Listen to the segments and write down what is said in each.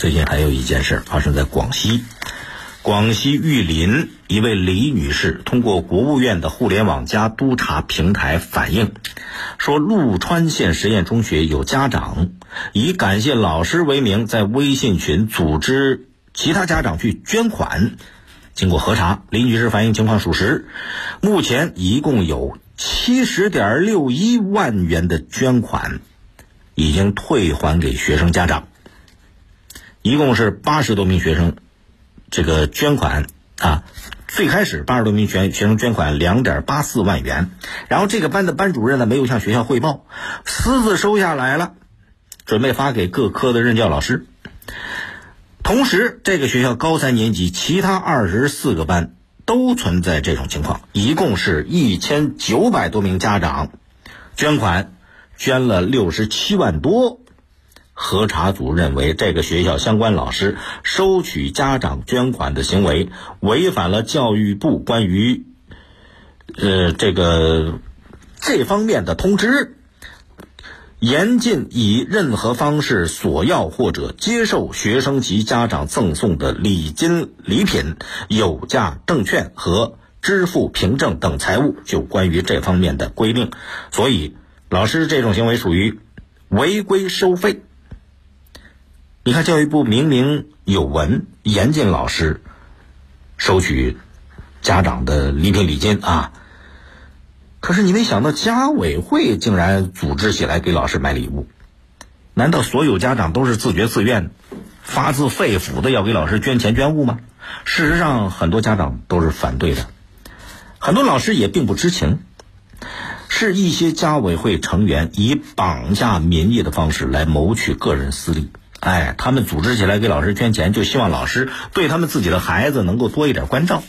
最近还有一件事发生在广西，广西玉林一位李女士通过国务院的互联网加督查平台反映，说陆川县实验中学有家长以感谢老师为名，在微信群组织其他家长去捐款。经过核查，李女士反映情况属实，目前一共有七十点六一万元的捐款已经退还给学生家长。一共是八十多名学生，这个捐款啊，最开始八十多名学学生捐款两点八四万元，然后这个班的班主任呢没有向学校汇报，私自收下来了，准备发给各科的任教老师。同时，这个学校高三年级其他二十四个班都存在这种情况，一共是一千九百多名家长捐款，捐了六十七万多。核查组认为，这个学校相关老师收取家长捐款的行为违反了教育部关于呃这个这方面的通知，严禁以任何方式索要或者接受学生及家长赠送的礼金、礼品、有价证券和支付凭证等财物。就关于这方面的规定，所以老师这种行为属于违规收费。你看，教育部明明有文严禁老师收取家长的礼品礼金啊，可是你没想到家委会竟然组织起来给老师买礼物，难道所有家长都是自觉自愿、发自肺腑的要给老师捐钱捐物吗？事实上，很多家长都是反对的，很多老师也并不知情，是一些家委会成员以绑架民意的方式来谋取个人私利。哎，他们组织起来给老师捐钱，就希望老师对他们自己的孩子能够多一点关照。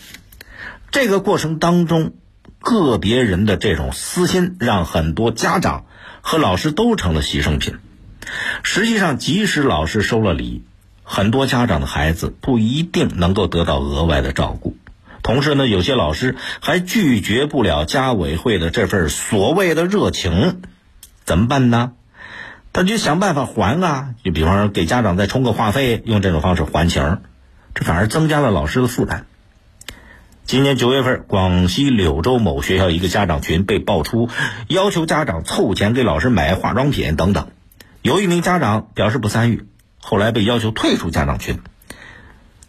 这个过程当中，个别人的这种私心，让很多家长和老师都成了牺牲品。实际上，即使老师收了礼，很多家长的孩子不一定能够得到额外的照顾。同时呢，有些老师还拒绝不了家委会的这份所谓的热情，怎么办呢？他就想办法还啊，就比方说给家长再充个话费，用这种方式还情，这反而增加了老师的负担。今年九月份，广西柳州某学校一个家长群被爆出要求家长凑钱给老师买化妆品等等，有一名家长表示不参与，后来被要求退出家长群。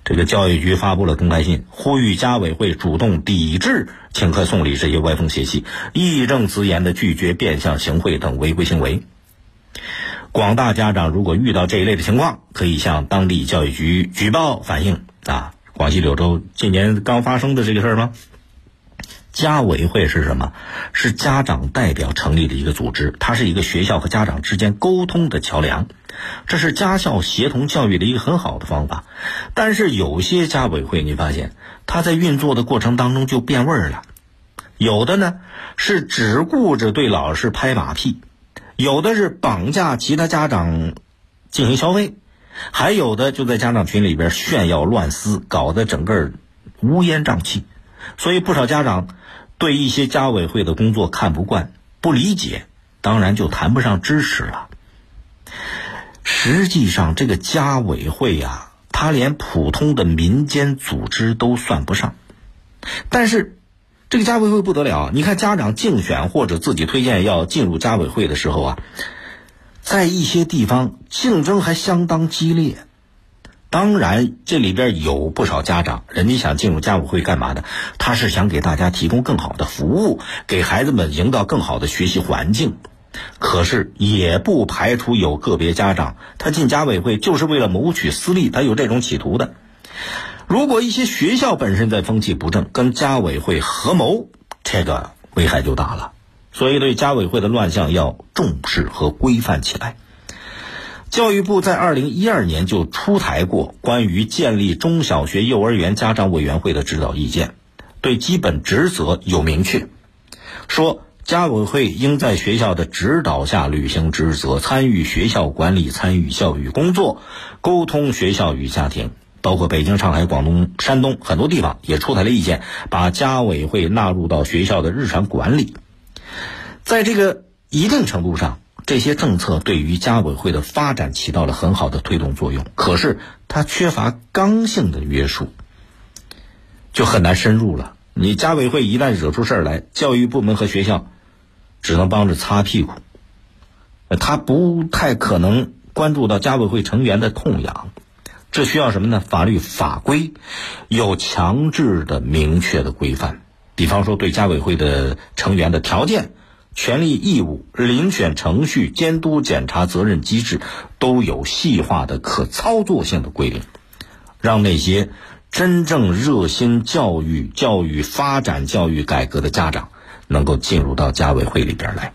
这个教育局发布了公开信，呼吁家委会主动抵制请客送礼这些歪风邪气，义正辞严的拒绝变相行贿等违规行为。广大家长如果遇到这一类的情况，可以向当地教育局举报反映啊。广西柳州今年刚发生的这个事儿吗？家委会是什么？是家长代表成立的一个组织，它是一个学校和家长之间沟通的桥梁，这是家校协同教育的一个很好的方法。但是有些家委会，你发现它在运作的过程当中就变味儿了，有的呢是只顾着对老师拍马屁。有的是绑架其他家长进行消费，还有的就在家长群里边炫耀乱撕，搞得整个乌烟瘴气。所以不少家长对一些家委会的工作看不惯、不理解，当然就谈不上支持了。实际上，这个家委会呀，它连普通的民间组织都算不上，但是。这个家委会不得了，你看家长竞选或者自己推荐要进入家委会的时候啊，在一些地方竞争还相当激烈。当然，这里边有不少家长，人家想进入家委会干嘛的？他是想给大家提供更好的服务，给孩子们营造更好的学习环境。可是，也不排除有个别家长，他进家委会就是为了谋取私利，他有这种企图的。如果一些学校本身在风气不正，跟家委会合谋，这个危害就大了。所以，对家委会的乱象要重视和规范起来。教育部在二零一二年就出台过关于建立中小学、幼儿园家长委员会的指导意见，对基本职责有明确，说家委会应在学校的指导下履行职责，参与学校管理，参与教育工作，沟通学校与家庭。包括北京、上海、广东、山东很多地方也出台了意见，把家委会纳入到学校的日常管理。在这个一定程度上，这。些政策对于家委会的发展起到了很好的推动作用，可是它缺乏刚性的约束，就很难深入了。你家委会一旦惹出事儿来，教育部门和学校只能帮着擦屁股，他不太可能关注到家委会成员的痛痒。这需要什么呢？法律法规有强制的、明确的规范，比方说对家委会的成员的条件。权利义务、遴选程序、监督检查责任机制，都有细化的可操作性的规定，让那些真正热心教育、教育发展、教育改革的家长，能够进入到家委会里边来。